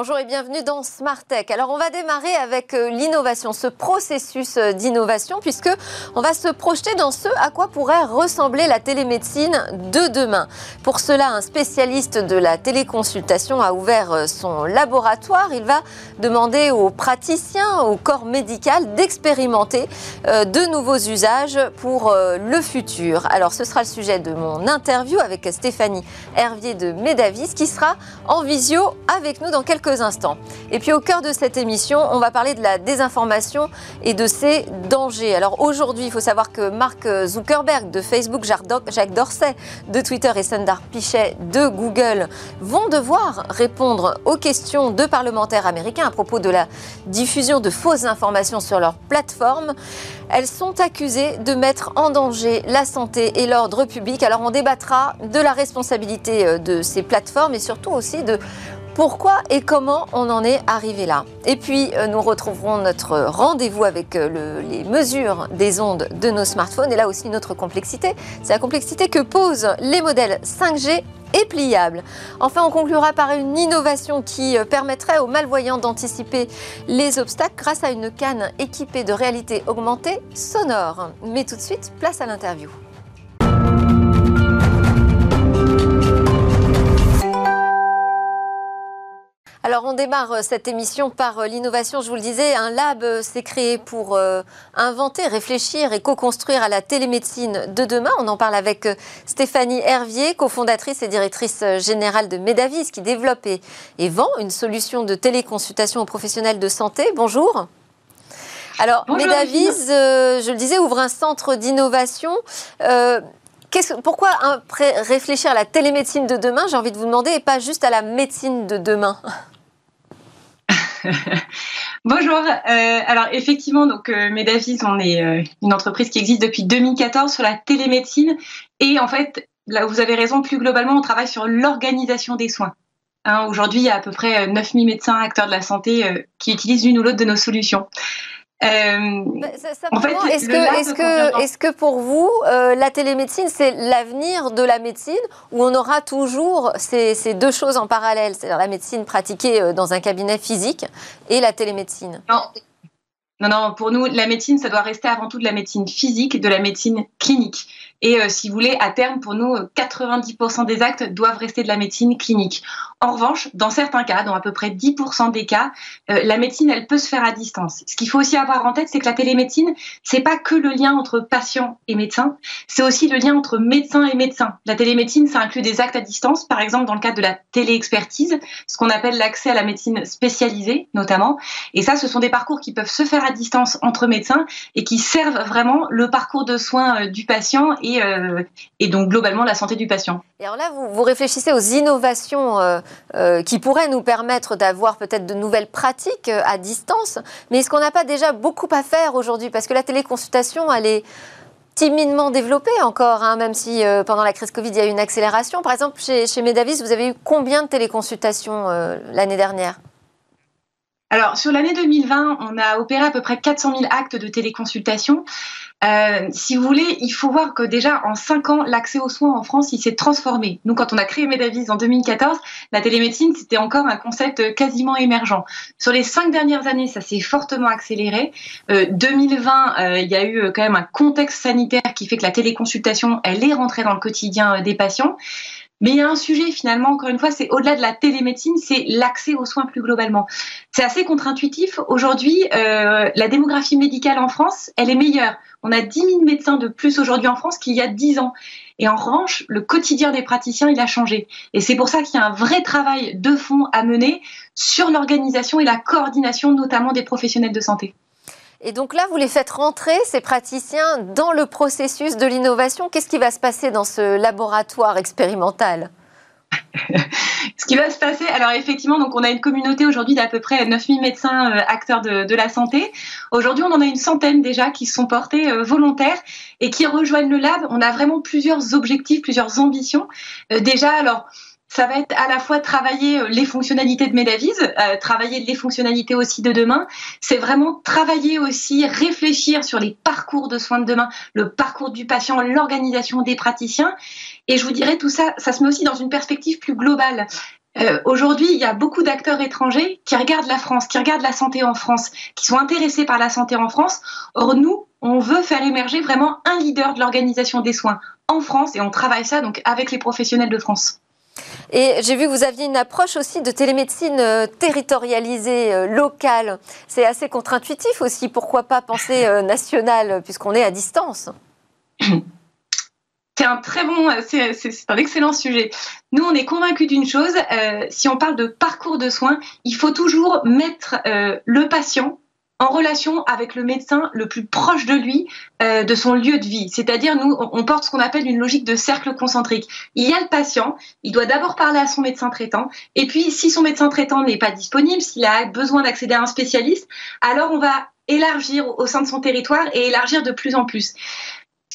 Bonjour et bienvenue dans Smart Tech. Alors on va démarrer avec euh, l'innovation, ce processus euh, d'innovation, puisque on va se projeter dans ce à quoi pourrait ressembler la télémédecine de demain. Pour cela, un spécialiste de la téléconsultation a ouvert euh, son laboratoire. Il va demander aux praticiens, au corps médical d'expérimenter de nouveaux usages pour le futur. Alors ce sera le sujet de mon interview avec Stéphanie Hervier de Médavis qui sera en visio avec nous dans quelques instants. Et puis au cœur de cette émission, on va parler de la désinformation et de ses dangers. Alors aujourd'hui, il faut savoir que Mark Zuckerberg de Facebook, Jacques Dorsey de Twitter et Sundar Pichai de Google vont devoir répondre aux questions de parlementaires américains à propos de la diffusion de fausses informations sur leur plateforme. Elles sont accusées de mettre en danger la santé et l'ordre public. Alors on débattra de la responsabilité euh, de ces plateformes et surtout aussi de pourquoi et comment on en est arrivé là. Et puis, euh, nous retrouverons notre rendez-vous avec euh, les mesures des ondes de nos smartphones et là aussi notre complexité. C'est la complexité que posent les modèles 5G et pliables. Enfin, on conclura par une innovation qui euh, permettrait aux malvoyants d'anticiper les obstacles grâce à une canne équipée de réalité augmentée sonore. Mais tout de suite, place à l'interview. Alors on démarre euh, cette émission par euh, l'innovation, je vous le disais, un lab euh, s'est créé pour inventer, réfléchir et co-construire à la télémédecine de demain. On en parle avec Stéphanie Hervier, cofondatrice et directrice générale de Medavis, qui développe et, vend une solution de téléconsultation aux professionnels de santé. Bonjour. Alors, Medavis, je le disais, ouvre un centre d'innovation. Pourquoi réfléchir à la télémédecine de demain, j'ai envie de vous demander, et pas juste à la médecine de demain? Bonjour. Euh, alors effectivement, donc euh, Medavis, on est euh, une entreprise qui existe depuis 2014 sur la télémédecine et en fait, là vous avez raison, plus globalement, on travaille sur l'organisation des soins. Hein, aujourd'hui, il y a à peu près 9000 médecins acteurs de la santé qui utilisent l'une ou l'autre de nos solutions. Euh, bah, est-ce que, est que, pour vous, euh, la télémédecine, c'est l'avenir de la médecine ou on aura toujours ces, ces deux choses en parallèle, c'est-à-dire la médecine pratiquée euh, dans un cabinet physique et la télémédecine? Non. Non, non, pour nous, la médecine, ça doit rester avant tout de la médecine physique, de la médecine clinique. Et euh, si vous voulez, à terme, pour nous, 90% des actes doivent rester de la médecine clinique. En revanche, dans certains cas, dans à peu près 10% des cas, euh, la médecine, elle peut se faire à distance. Ce qu'il faut aussi avoir en tête, c'est que la télémédecine, c'est pas que le lien entre patient et médecin, c'est aussi le lien entre médecin et médecin. La télémédecine, ça inclut des actes à distance, par exemple dans le cadre de la téléexpertise, ce qu'on appelle l'accès à la médecine spécialisée, notamment. Et ça, ce sont des parcours qui peuvent se faire à distance entre médecins et qui servent vraiment le parcours de soins euh, du patient euh, et, donc globalement la santé du patient. Et alors là, vous, réfléchissez aux innovations euh, euh, qui pourraient nous permettre d'avoir peut-être de nouvelles pratiques à distance, mais est-ce qu'on n'a pas déjà beaucoup à faire aujourd'hui? Parce que la téléconsultation, elle est timidement développée encore, hein, même si pendant la crise Covid, il y a eu une accélération. Par exemple, chez, chez Medavis, vous avez eu combien de téléconsultations l'année dernière? Alors, sur l'année 2020, on a opéré à peu près 400 000 actes de téléconsultation. Euh, si vous voulez, il faut voir que déjà en cinq ans, l'accès aux soins en France, il s'est transformé. Nous, quand on a créé Medavis en 2014, la télémédecine, c'était encore un concept quasiment émergent. Sur les cinq dernières années, ça s'est fortement accéléré. Euh, 2020, euh, il y a eu quand même un contexte sanitaire qui fait que la téléconsultation, elle est rentrée dans le quotidien euh, des patients. Mais il y a un sujet finalement, encore une fois, c'est au-delà de la télémédecine, c'est l'accès aux soins plus globalement. C'est assez contre-intuitif. Aujourd'hui, euh, la démographie médicale en France, elle est meilleure. On a 10 000 médecins de plus aujourd'hui en France qu'il y a 10 ans. Et en revanche, le quotidien des praticiens, il a changé. Et c'est pour ça qu'il y a un vrai travail de fond à mener sur l'organisation et la coordination, notamment des professionnels de santé. Et donc là, vous les faites rentrer, ces praticiens, dans le processus de l'innovation. Qu'est-ce qui va se passer dans ce laboratoire expérimental? Ce qui va se passer, alors effectivement, donc on a une communauté aujourd'hui d'à peu près 9000 médecins euh, acteurs de, la santé. Aujourd'hui, on en a une centaine déjà qui sont portés euh, volontaires et qui rejoignent le lab. On a vraiment plusieurs objectifs, plusieurs ambitions. Euh, déjà, alors ça va être à la fois travailler euh, les fonctionnalités de Medavis, euh, travailler les fonctionnalités aussi de demain. C'est vraiment travailler aussi, réfléchir sur les parcours de soins de demain, le parcours du patient, l'organisation des praticiens. Et je vous dirais, tout ça, ça se met aussi dans une perspective plus globale. euh, Aujourd'hui, il y a beaucoup d'acteurs étrangers qui regardent la France, qui regardent la santé en France, qui sont intéressés par la santé en France. Or, nous, on veut faire émerger vraiment un leader de l'organisation des soins en France et on travaille ça donc avec les professionnels de France. Et j'ai vu que vous aviez une approche aussi de télémédecine euh, territorialisée, euh, locale. C'est assez contre-intuitif aussi. Pourquoi pas penser euh, national puisqu'on est à distance C'est un très bon, c'est un excellent sujet. Nous, on est convaincus d'une chose. si on parle de parcours de soins, il faut toujours mettre le patient en relation avec le médecin le plus proche de lui, euh, de son lieu de vie. C'est-à-dire, nous, on porte ce qu'on appelle une logique de cercle concentrique. Il y a le patient, il doit d'abord parler à son médecin traitant, et puis si son médecin traitant n'est pas disponible, s'il a besoin d'accéder à un spécialiste, alors on va élargir au sein de son territoire et élargir de plus en plus.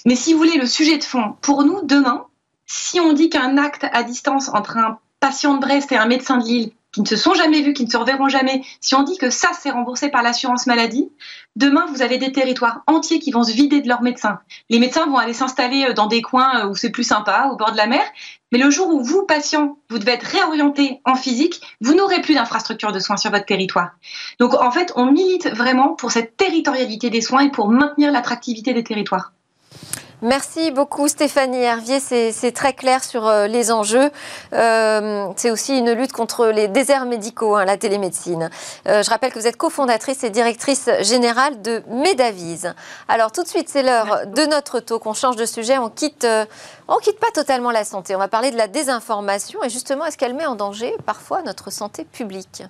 Mais si vous voulez, le sujet de fond, pour nous, demain, si on dit qu'un acte à distance entre un patient de Brest et un médecin de Lille qui ne se sont jamais vus, qui ne se reverront jamais, si on dit que ça, c'est remboursé par l'assurance maladie, demain, vous avez des territoires entiers qui vont se vider de leurs médecins. Les médecins vont aller s'installer euh, dans des coins euh, où c'est plus sympa, au bord de la mer. Mais le jour où vous, patients, vous devez être réorienté en physique, vous n'aurez plus d'infrastructure de soins sur votre territoire. Donc, en fait, on milite vraiment pour cette territorialité des soins et pour maintenir l'attractivité des territoires. Merci beaucoup Stéphanie Hervier, c'est très clair sur euh, les enjeux. Euh, c'est aussi une lutte contre les déserts médicaux, hein, la télémédecine. Euh, je rappelle que vous êtes cofondatrice et directrice générale de Medavise. Alors tout de suite, c'est l'heure de notre talk. On change de sujet, on quitte, on quitte pas totalement la santé. On va parler de la désinformation et justement, est-ce qu'elle met en danger parfois notre santé publique?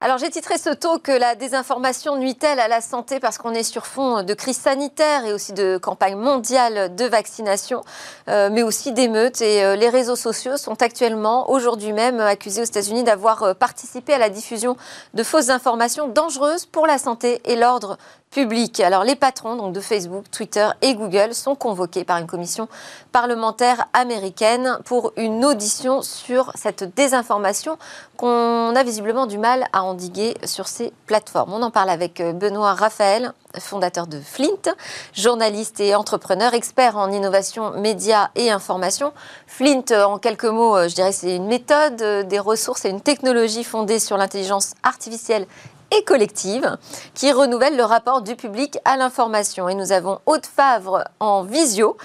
Alors j'ai titré ce taux que la désinformation nuit-elle à la santé parce qu'on est sur fond de crise sanitaire et aussi de campagne mondiale de vaccination, euh, mais aussi d'émeutes. Et euh, les réseaux sociaux sont actuellement, aujourd'hui même, accusés aux États-Unis d'avoir euh, participé à la diffusion de fausses informations dangereuses pour la santé et l'ordre public. Alors les patrons de Facebook, Twitter et Google sont convoqués par une commission parlementaire américaine pour une audition sur cette désinformation qu'on a visiblement du mal à endiguer sur ces plateformes. On en parle avec euh, Benoît Raphaël, fondateur de Flint, journaliste et entrepreneur, expert en innovation médias et information. Flint, euh, en quelques mots, euh, je dirais, c'est une méthode, des ressources et une technologie fondée sur l'intelligence artificielle et collective qui renouvelle le rapport du public à l'information. Et nous avons Aude Favre en visio,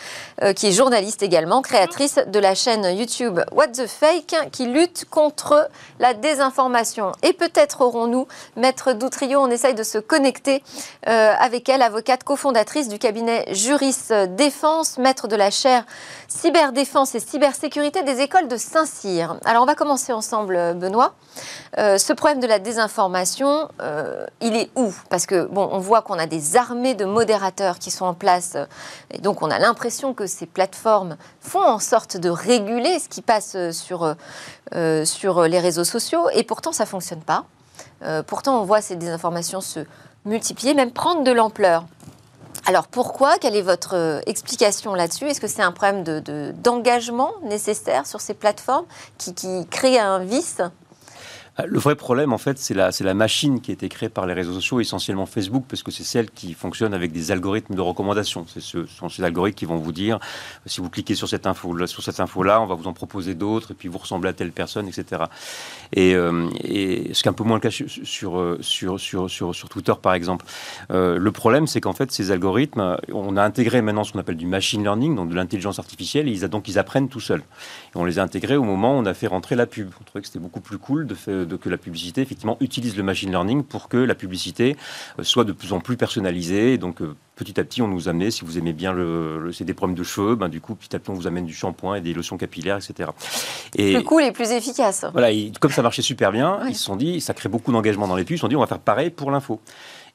euh, qui est journaliste également, créatrice de la chaîne YouTube What the Fake, qui lutte contre la désinformation. Et peut-être aurons-nous, Maître Doutrio, on essaye de se connecter euh, avec elle, avocate cofondatrice du cabinet Juris Défense, maître de la chaire Cyberdéfense et cybersécurité des écoles de Saint-Cyr. Alors on va commencer ensemble, Benoît. Euh, ce problème de la désinformation, euh, il est où Parce que bon, on voit qu'on a des armées de modérateurs qui sont en place, et donc on a l'impression que ces plateformes font en sorte de réguler ce qui passe sur, euh, sur les réseaux sociaux, et pourtant ça fonctionne pas. pourtant, on voit ces désinformations se multiplier, même prendre de l'ampleur. Alors pourquoi? Quelle est votre explication là-dessus? Est-ce que c'est un problème d'engagement de, nécessaire sur ces plateformes qui, qui crée un vice? euh, le vrai problème, en fait, c'est la, machine qui a été créée par les réseaux sociaux, essentiellement Facebook, parce que c'est celle qui fonctionne avec des algorithmes de recommandation. Ce sont ces algorithmes qui vont vous dire, si vous cliquez sur cette info-là, on va vous en proposer d'autres, et puis vous ressemblez à telle personne, etc. Et, euh, et ce qui est un peu moins le cas sur, Twitter, par exemple. Euh, le problème, c'est qu'en fait, ces algorithmes, on a intégré maintenant ce qu'on appelle du machine learning, donc de l'intelligence artificielle, et ils, donc ils apprennent tout seuls. On les a intégrés au moment où on a fait rentrer la pub. On trouvait que c'était beaucoup plus cool de, faire, de, que la publicité effectivement utilise le machine learning pour que la publicité euh, soit de plus en plus personnalisée. donc euh, petit à petit, on nous amenait, si vous aimez bien le, c'est des problèmes de cheveux, ben, du coup petit à petit on vous amène du shampoing et des lotions capillaires, etc. Et le cool est plus efficace. Voilà, comme ça marchait super bien, ils se sont dit, ça crée beaucoup d'engagement dans les pubs, ils se sont dit on va faire pareil pour l'info.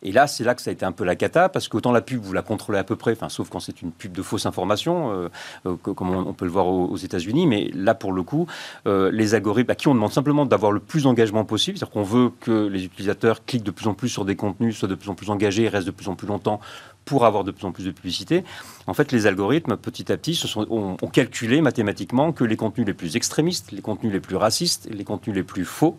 Et là, c'est là que ça a été un peu la cata, parce qu'autant la pub, vous la contrôlez à peu près, enfin, sauf quand c'est une pub de fausse information, euh, euh, comme on, peut le voir aux, États-Unis. Mais là, pour le coup, euh, les algorithmes à qui on demande simplement d'avoir le plus d'engagement possible, c'est-à-dire qu'on veut que les utilisateurs cliquent de plus en plus sur des contenus, soient de plus en plus engagés restent de plus en plus longtemps pour avoir de plus en plus de publicité. En fait, les algorithmes, petit à petit, se sont, ont, ont, calculé mathématiquement que les contenus les plus extrémistes, les contenus les plus racistes, les contenus les plus faux,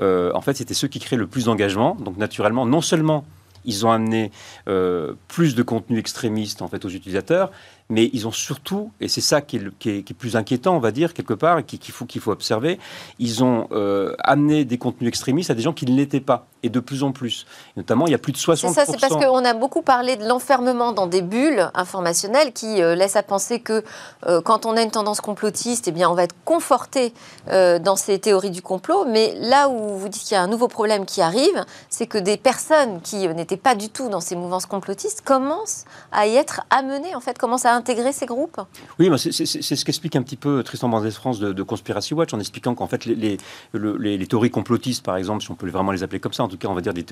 en fait, c'était ceux qui créaient le plus d'engagement. Donc, naturellement, non seulement ils ont amené euh, plus de contenu extrémiste en fait aux utilisateurs, mais ils ont surtout, et c'est ça qui est, plus inquiétant, on va dire, quelque part, et qu'il faut, qu'il faut observer, ils ont euh, amené des contenus extrémistes à des gens qui ne l'étaient pas, et de plus en plus. notamment, il y a plus de 60%. C'est ça, c'est parce qu'on a beaucoup parlé de l'enfermement dans des bulles informationnelles qui euh, laissent à penser que euh, quand on a une tendance complotiste, eh bien, on va être conforté dans ces théories du complot. Mais là où vous dites qu'il y a un nouveau problème qui arrive, c'est que des personnes qui n'étaient pas du tout dans ces mouvances complotistes commencent à y être amenées, en fait, commencent à ces groupes Oui, c'est ce qu'explique un petit peu Tristan Bandès France de, Conspiracy Watch en expliquant qu'en fait les, les, théories complotistes, par exemple, si on peut vraiment les appeler comme ça, en tout cas on va dire des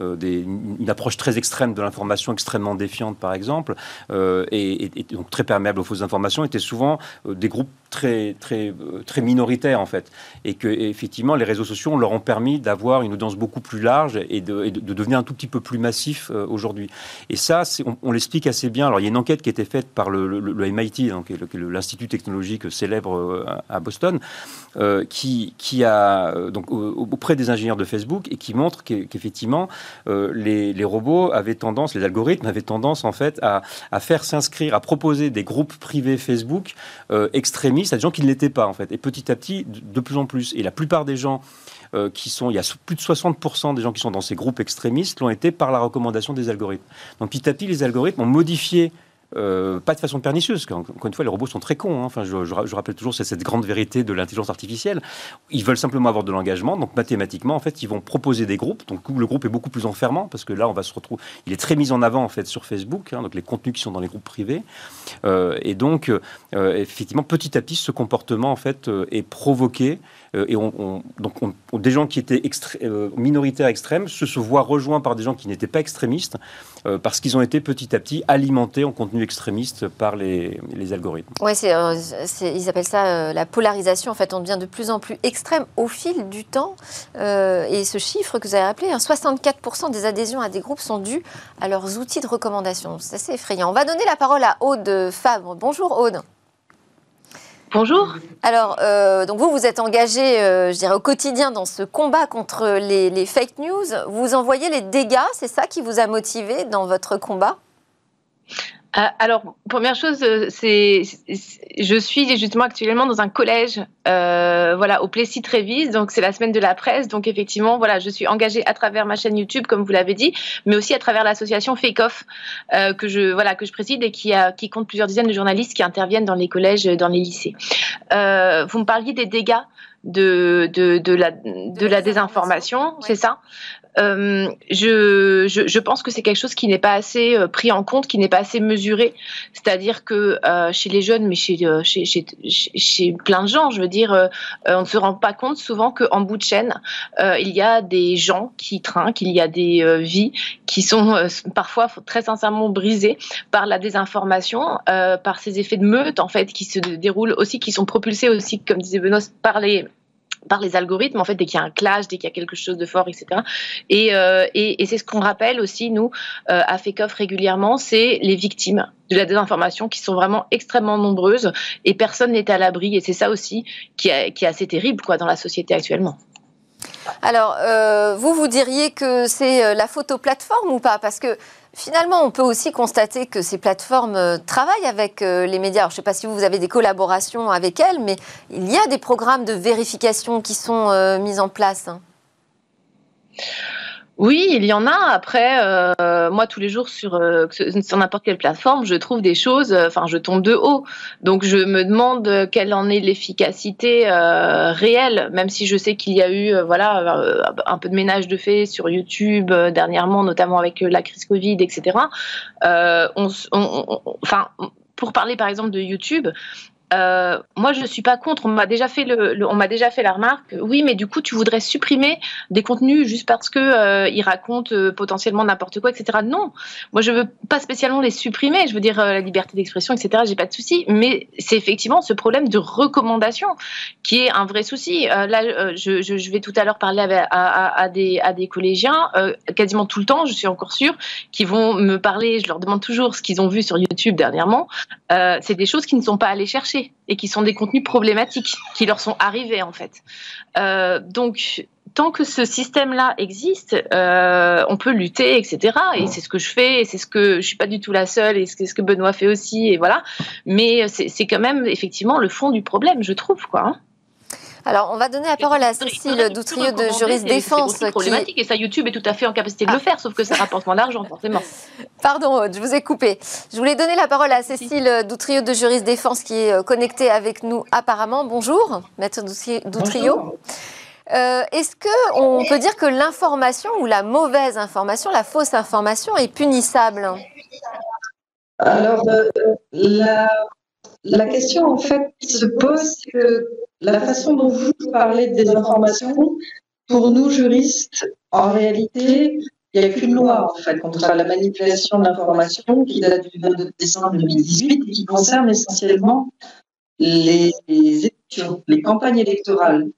euh, des, une approche très extrême de l'information, extrêmement défiante par exemple, euh, et, donc très perméable aux fausses informations, étaient souvent euh, des groupes très, très, très minoritaires en fait. Et que effectivement les réseaux sociaux leur ont permis d'avoir une audience beaucoup plus large et de, de, devenir un tout petit peu plus massif aujourd'hui. Et ça, on, on l'explique assez bien. Alors il y a une enquête qui a été faite par le, MIT, donc, l'Institut technologique célèbre euh, à Boston, euh, qui, qui, a euh, donc auprès des ingénieurs de Facebook et qui montre qu'effectivement les, robots avaient tendance, les algorithmes avaient tendance en fait à, faire s'inscrire, à proposer des groupes privés Facebook extrémistes à des gens qui ne l'étaient pas en fait, et petit à petit de, plus en plus. Et la plupart des gens qui sont, il y a plus de 60% des gens qui sont dans ces groupes extrémistes l'ont été par la recommandation des algorithmes. Donc petit à petit, les algorithmes ont modifié euh, pas de façon pernicieuse. Encore une fois, les robots sont très cons. Hein. Enfin, je, rappelle toujours cette grande vérité de l'intelligence artificielle. Ils veulent simplement avoir de l'engagement. Donc, mathématiquement, en fait, ils vont proposer des groupes. Donc, le groupe est beaucoup plus enfermant parce que là, on va se retrouver. Il est très mis en avant en fait sur Facebook. Hein, donc, les contenus qui sont dans les groupes privés. Euh, et donc, euh, effectivement, petit à petit, ce comportement en fait est provoqué. et on, donc, des gens qui étaient minoritaires extrêmes se, se voient rejoints par des gens qui n'étaient pas extrémistes parce qu'ils ont été petit à petit alimentés en contenu extrémistes par les, algorithmes. Oui, euh, ils appellent ça euh, la polarisation. En fait, on devient de plus en plus extrême au fil du temps. Euh, et ce chiffre que vous avez rappelé, 64% hein, des adhésions à des groupes sont dus à leurs outils de recommandation. C'est assez effrayant. On va donner la parole à Aude Fabre. Bonjour Aude. Bonjour. Alors, donc vous, vous êtes engagé, je dirais, au quotidien dans ce combat contre les, les fake news. Vous en voyez les dégâts, c'est ça qui vous a motivé dans votre combat? Alors, première chose, euh, c'est, je suis justement actuellement dans un collège, euh, voilà, au Plessis Trévis, donc c'est la semaine de la presse, donc effectivement, voilà, je suis engagée à travers ma chaîne YouTube, comme vous l'avez dit, mais aussi à travers l'association Fake Off que je, voilà, que je préside et qui a, qui compte plusieurs dizaines de journalistes qui interviennent dans les collèges, dans les lycées. vous me parliez des dégâts de, de, de, la, de la désinformation, c'est ça? Euh, je, je, pense que c'est quelque chose qui n'est pas assez euh, pris en compte, qui n'est pas assez mesuré. C'est-à-dire que euh, chez les jeunes, mais chez, chez, chez, chez, plein de gens, je veux dire, on ne se rend pas compte souvent qu'en bout de chaîne, il y a des gens qui trinquent, il y a des vies qui sont parfois très sincèrement brisées par la désinformation, par ces effets de meute en fait qui se déroulent aussi, qui sont propulsés aussi, comme disait Benoît, par les par les algorithmes, en fait, dès qu'il y a un clash, dès qu'il y a quelque chose de fort, etc. Euh, et, et, c'est ce qu'on rappelle aussi, nous, euh, à FECOF régulièrement, c'est les victimes de la désinformation qui sont vraiment extrêmement nombreuses et personne n'est à l'abri. Et c'est ça aussi qui, est assez terrible quoi, dans la société actuellement. Alors, euh, vous, vous diriez que c'est la photo plateforme ou pas? Parce que Finalement, on peut aussi constater que ces plateformes euh, travaillent avec euh, les médias. je ne sais pas si vous avez des collaborations avec elles, mais il y a des programmes de vérification qui sont euh, mis en place. Hein. Oui, il y en a. Après, euh, moi, tous les jours, sur, euh, sur n'importe quelle plateforme, je trouve des choses, euh, enfin, je tombe de haut. Donc, je me demande quelle en est l'efficacité réelle, même si je sais qu'il y a eu voilà, un peu de ménage de fait sur YouTube dernièrement, notamment avec la crise Covid, etc. pour parler par exemple de YouTube, euh, moi, je suis pas contre. On m'a déjà fait le, on m'a déjà fait la remarque. Oui, mais du coup, tu voudrais supprimer des contenus juste parce que euh, ils racontent euh, potentiellement n'importe quoi, etc. Non, moi, je veux pas spécialement les supprimer. Je veux dire la liberté d'expression, etc. J'ai pas de souci. Mais c'est effectivement ce problème de recommandation qui est un vrai souci. là, je, vais tout à l'heure parler à, à, des, à des collégiens, quasiment tout le temps, je suis encore sûre, qui vont me parler. Je leur demande toujours ce qu'ils ont vu sur YouTube dernièrement. c'est des choses qui ne sont pas allées chercher et qui sont des contenus problématiques qui leur sont arrivés en fait. Euh, donc tant que ce système-là existe, euh, on peut lutter, etc. Et c'est ce que je fais, et c'est ce que je suis pas du tout la seule, et c'est ce que Benoît fait aussi, et voilà. Mais c'est quand même effectivement le fond du problème, je trouve, quoi. Alors, on va donner la parole à Cécile Doutrieux de Juriste Défense. C'est problématique et ça, YouTube est tout à fait en capacité de le ah. faire, sauf que ça rapporte moins d'argent, forcément. Pardon, je vous ai coupé. Je voulais donner la parole à Cécile Doutrieux de Juriste Défense qui est euh, connectée avec nous apparemment. Bonjour, maître Doutrieux. Euh, est-ce qu'on peut dire que l'information ou la mauvaise information, la fausse information est punissable? Alors, euh, la, la, question en fait se pose, que la façon dont vous parlez des informations, pour nous juristes, en réalité, il n'y a qu'une loi en fait contre la manipulation de l'information qui date du 22 décembre 2018 et qui concerne essentiellement les, élections, les campagnes électorales.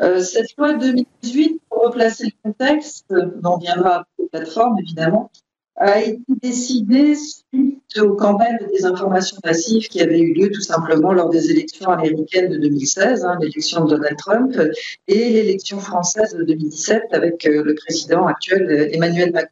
Euh, cette loi 2018, pour replacer le contexte, on viendra la plateforme évidemment, a été décidé suite aux campagnes de désinformation massive qui avaient eu lieu tout simplement lors des élections américaines de 2016, hein, l'élection de Donald Trump, et l'élection française de 2017 avec euh, le président actuel Emmanuel Macron.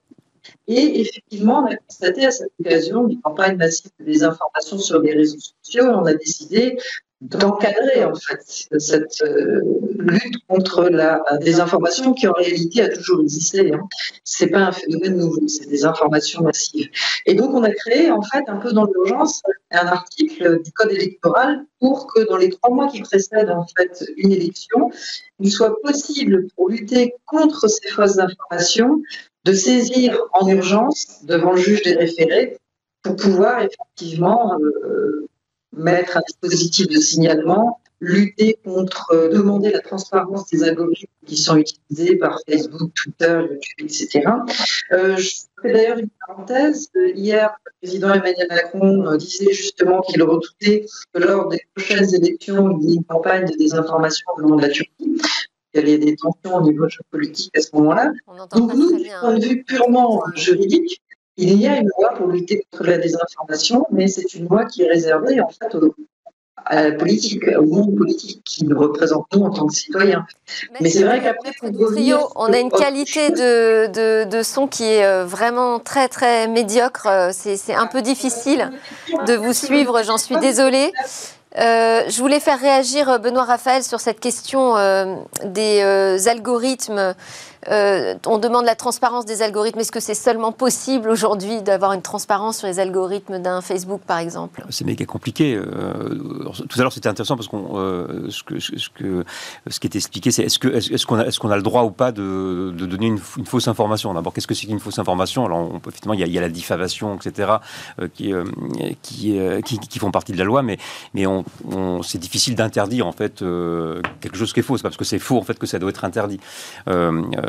Et effectivement, on a constaté à cette occasion des campagnes massives de désinformation sur les réseaux sociaux. On a décidé d'encadrer en fait cette euh, lutte contre la désinformation qui en réalité a toujours existé. Hein. C'est pas un phénomène nouveau, c'est des informations massives. Et donc on a créé en fait un peu dans l'urgence un article du code électoral pour que dans les trois mois qui précèdent en fait une élection, il soit possible pour lutter contre ces fausses informations de saisir en urgence devant le juge des référés pour pouvoir effectivement euh, mettre un dispositif de signalement, lutter contre, euh, demander la transparence des algorithmes qui sont utilisés par Facebook, Twitter, YouTube, etc. Euh, je fais d'ailleurs une parenthèse. Hier, le président Emmanuel Macron euh, disait justement qu'il redoutait que lors des prochaines élections, il y ait une campagne de désinformation au nom de la Turquie. Il y avait des tensions au niveau géopolitique à ce moment-là. Donc nous, du point de vue purement juridique, il y a une loi pour lutter contre la désinformation, mais c'est une loi qui est réservée en fait à la politique, au monde politique qui nous représente nous en tant que citoyens. Mais c'est vrai qu'après, on a une qualité de, de, son qui est euh, vraiment très très médiocre. Euh, c'est un peu difficile de vous suivre, j'en suis désolée. Euh, je voulais faire réagir Benoît Raphaël sur cette question des algorithmes euh, on demande la transparence des algorithmes. Est-ce que c'est seulement possible aujourd'hui d'avoir une transparence sur les algorithmes d'un Facebook, par exemple? C'est méga compliqué. Euh, tout à l'heure, c'était intéressant parce que euh, ce, que, ce, qui est expliqué, c'est est-ce qu'on qu'on a, qu'on le droit ou pas de, donner une, fausse information? D'abord, qu'est-ce que c'est qu'une fausse information? Alors, effectivement, il y, a, la diffamation, etc., qui, font partie de la loi, mais, c'est difficile d'interdire, en fait, quelque chose qui est faux. C'est parce que c'est faux, en fait, que ça doit être interdit.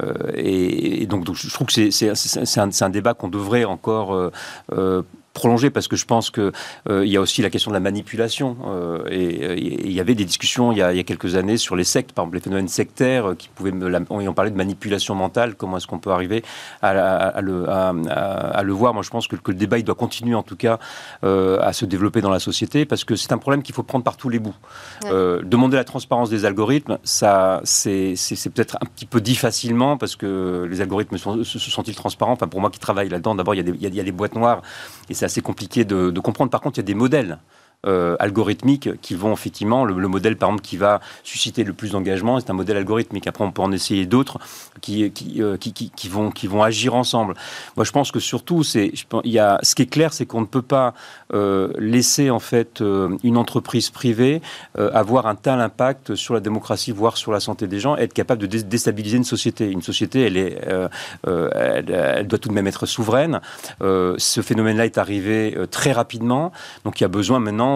Euh, et, donc, je trouve que c'est un, débat qu'on devrait encore euh, euh, prolonger parce que je pense que euh, il y a aussi la question de la manipulation euh, et il y avait des discussions il y, a, il y, a, quelques années sur les sectes, par exemple les phénomènes sectaires euh, qui pouvaient me, on parlait de manipulation mentale, comment est-ce qu'on peut arriver à, à, le, à, le voir. Moi je pense que, que, le débat il doit continuer en tout cas à se développer dans la société parce que c'est un problème qu'il faut prendre par tous les bouts. demander la transparence des algorithmes, ça c'est peut-être un petit peu dit facilement parce que les algorithmes sont, se sont-ils transparents? Enfin pour moi qui travaille là-dedans, d'abord il, il, y a des boîtes noires et c'est assez compliqué de, comprendre. Par contre, il y a des modèles euh, algorithmiques qui vont effectivement, le, modèle par exemple qui va susciter le plus d'engagement, c'est un modèle algorithmique. Après, on peut en essayer d'autres qui, qui, euh, qui, qui, vont, qui vont agir ensemble. Moi, je pense que surtout, c'est, il y a, ce qui est clair, c'est qu'on ne peut pas euh, laisser en fait une entreprise privée avoir un tel impact sur la démocratie, voire sur la santé des gens, être capable de déstabiliser une société. Une société, elle, est, elle, doit tout de même être souveraine. ce phénomène-là est arrivé très rapidement, donc il y a besoin maintenant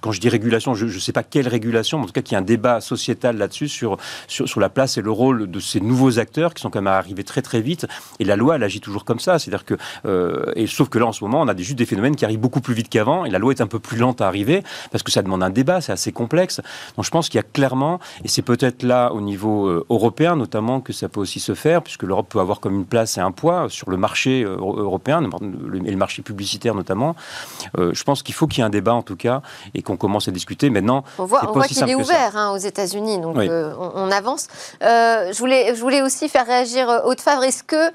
quand je dis régulation, je ne sais pas quelle régulation, mais en tout cas qu'il y a un débat sociétal là-dessus sur, sur, la place et le rôle de ces nouveaux acteurs qui sont quand même arrivés très très vite. Et la loi, elle agit toujours comme ça. C'est-à-dire que, euh, et sauf que là, en ce moment, on a juste des phénomènes qui arrivent beaucoup plus vite qu'avant, et la loi est un peu plus lente à arriver parce que ça demande un débat, c'est assez complexe. Donc je pense qu'il y a clairement, et c'est peut-être là au niveau euh, européen notamment que ça peut aussi se faire, puisque l'Europe peut avoir comme une place et un poids sur le marché euh, européen et le marché publicitaire notamment. je pense qu'il faut qu'il y ait un débat en tout cas et qu'on commence à discuter. Maintenant, on voit, qu'il est ouvert hein, aux États-Unis, donc euh, on, avance. Euh, je, voulais, je voulais aussi faire réagir Haute Favre. Est-ce que,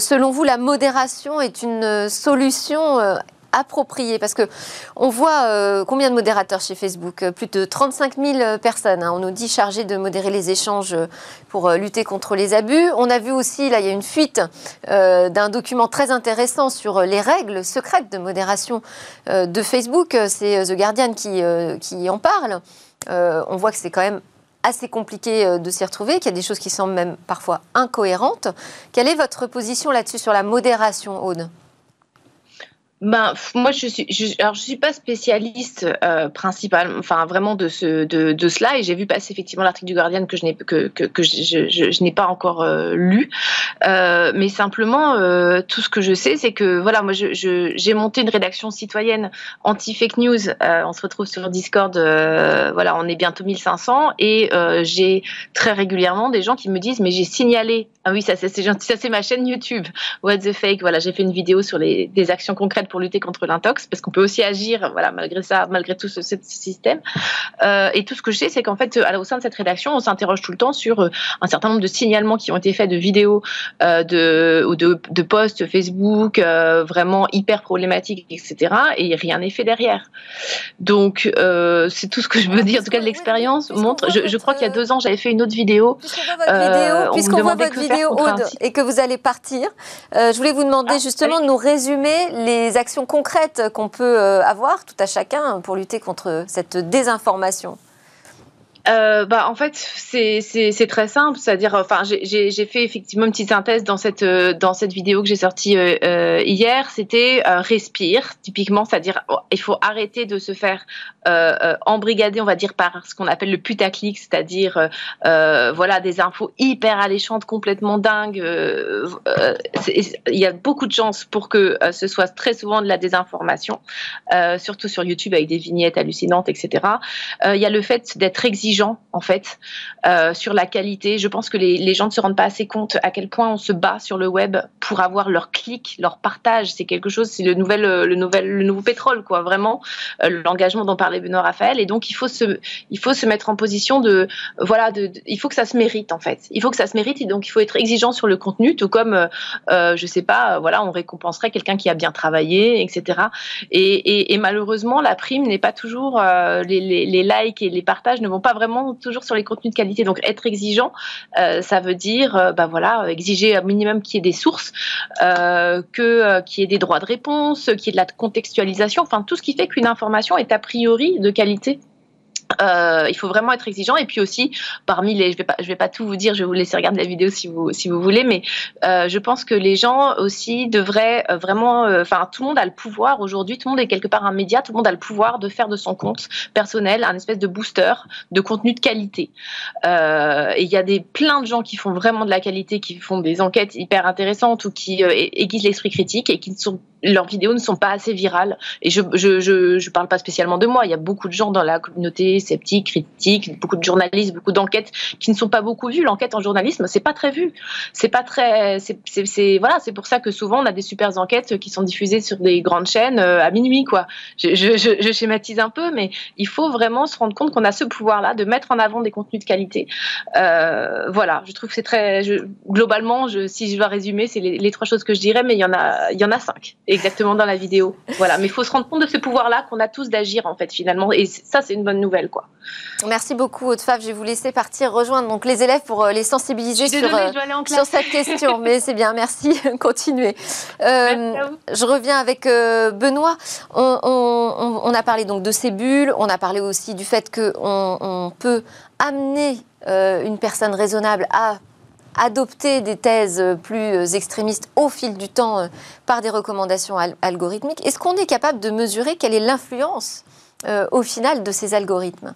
selon vous, la modération est une solution approprié Parce que on voit euh, combien de modérateurs chez Facebook euh, Plus de 35 000 personnes. Hein. on nous dit chargées de modérer les échanges euh, pour lutter contre les abus. On a vu aussi, là, il y a une fuite d'un document très intéressant sur les règles secrètes de modération de Facebook. C'est The Guardian qui, qui en parle. on voit que c'est quand même assez compliqué de s'y retrouver, qu'il y a des choses qui semblent même parfois incohérentes. Quelle est votre position là-dessus sur la modération, Aude? Ben, moi, je suis, je, alors je suis pas spécialiste euh, principal, enfin vraiment de ce, de, de cela, et j'ai vu passer effectivement l'article du Guardian que je n'ai que, que, que je, je, je n'ai pas encore euh, lu, euh, mais simplement euh, tout ce que je sais, c'est que voilà, moi, je, j'ai monté une rédaction citoyenne anti fake news. Euh, on se retrouve sur Discord, voilà, on est bientôt 1500, et j'ai très régulièrement des gens qui me disent, mais j'ai signalé, ah oui, ça c'est gentil, ça c'est ma chaîne YouTube, What the fake, voilà, j'ai fait une vidéo sur les des actions concrètes pour lutter contre l'intox, parce qu'on peut aussi agir, voilà, malgré ça, malgré tout ce, système. Euh, et tout ce que je sais, c'est qu'en fait, au sein de cette rédaction, on s'interroge tout le temps sur euh, un certain nombre de signalements qui ont été faits de vidéos, euh, de, ou de, de posts Facebook, vraiment hyper problématiques, etc. Et rien n'est fait derrière. Donc, c'est tout ce que je veux dire. En tout cas, l'expérience montre. Je, crois qu'il y a deux ans, j'avais fait une autre vidéo. Puisqu'on voit votre vidéo, Aude, et que vous allez partir, je voulais vous demander ah, justement de nous résumer les actions concrètes qu'on peut euh, avoir, tout à chacun, pour lutter contre cette désinformation euh, bah, en fait, c'est très simple. C'est-à-dire, enfin, j'ai fait effectivement une petite synthèse dans cette, euh, dans cette vidéo que j'ai sortie euh, hier. C'était respire, typiquement, c'est-à-dire, oh, il faut arrêter de se faire embrigader, on va dire, par ce qu'on appelle le putaclic, c'est-à-dire, voilà, des infos hyper alléchantes, complètement dingues. Il y a beaucoup de chances pour que ce soit très souvent de la désinformation, surtout sur YouTube avec des vignettes hallucinantes, etc. Il y a le fait d'être exigeant en fait euh, sur la qualité. Je pense que les, gens ne se rendent pas assez compte à quel point on se bat sur le web pour avoir leur clic, leur partage. C'est quelque chose, c'est le nouvel, euh, le nouvel, le nouveau pétrole, quoi. Vraiment, euh, l'engagement dont parlait Benoît Raphaël. Et donc il faut se, il faut se mettre en position de, voilà, de, il faut que ça se mérite en fait. Il faut que ça se mérite et donc il faut être exigeant sur le contenu, tout comme, euh, je sais pas, voilà, on récompenserait quelqu'un qui a bien travaillé, etc. Et, et, malheureusement, la prime n'est pas toujours les, les, les likes et les partages ne vont pas vraiment toujours sur les contenus de qualité. Donc être exigeant, euh, ça veut dire, euh, bah voilà, exiger un minimum qu'il y ait des sources, euh, que qu'il y ait des droits de réponse, qu'il y ait de la contextualisation, enfin tout ce qui fait qu'une information est a priori de qualité euh, il faut vraiment être exigeant. Et puis aussi parmi les je vais pas je vais pas tout vous dire je vais vous laisser regarder la vidéo si vous si vous voulez mais euh, je pense que les gens aussi devraient euh, vraiment enfin tout le monde a le pouvoir aujourd'hui. Tout le monde est quelque part un média. Tout le monde a le pouvoir de faire de son compte personnel un espèce de booster de contenu de qualité. Et il y a des plein de gens qui font vraiment de la qualité qui font des enquêtes hyper intéressantes ou qui aiguisent l'esprit critique et qui ne sont leurs vidéos ne sont pas assez virales. Et je je, je, je, parle pas spécialement de moi. Il y a beaucoup de gens dans la communauté sceptique, critique, beaucoup de journalistes, beaucoup d'enquêtes qui ne sont pas beaucoup vues. L'enquête en journalisme, c'est pas très vu. C'est pas très. C'est voilà. C'est pour ça que souvent on a des super enquêtes qui sont diffusées sur des grandes chaînes euh, à minuit, quoi. Je, je, schématise un peu, mais il faut vraiment se rendre compte qu'on a ce pouvoir-là de mettre en avant des contenus de qualité. Euh, voilà. Je trouve que c'est très. globalement, si je dois résumer, c'est les, les, trois choses que je dirais, mais il y en a, il y en a cinq exactement dans la vidéo. Voilà, mais il faut se rendre compte de ce pouvoir-là qu'on a tous d'agir en fait finalement, et ça c'est une bonne nouvelle quoi. Merci beaucoup Haute Je vais vous laisser partir rejoindre donc les élèves pour euh, les sensibiliser sur, euh, sur cette question, mais c'est bien, merci. Continuez. Euh, je reviens avec Benoît. On, a parlé donc de ces bulles, on a parlé aussi du fait qu'on on peut amener une personne raisonnable à adopter des thèses plus extrémistes au fil du temps euh, par des recommandations algorithmiques. Est-ce qu'on est capable de mesurer quelle est l'influence euh, au final de ces algorithmes?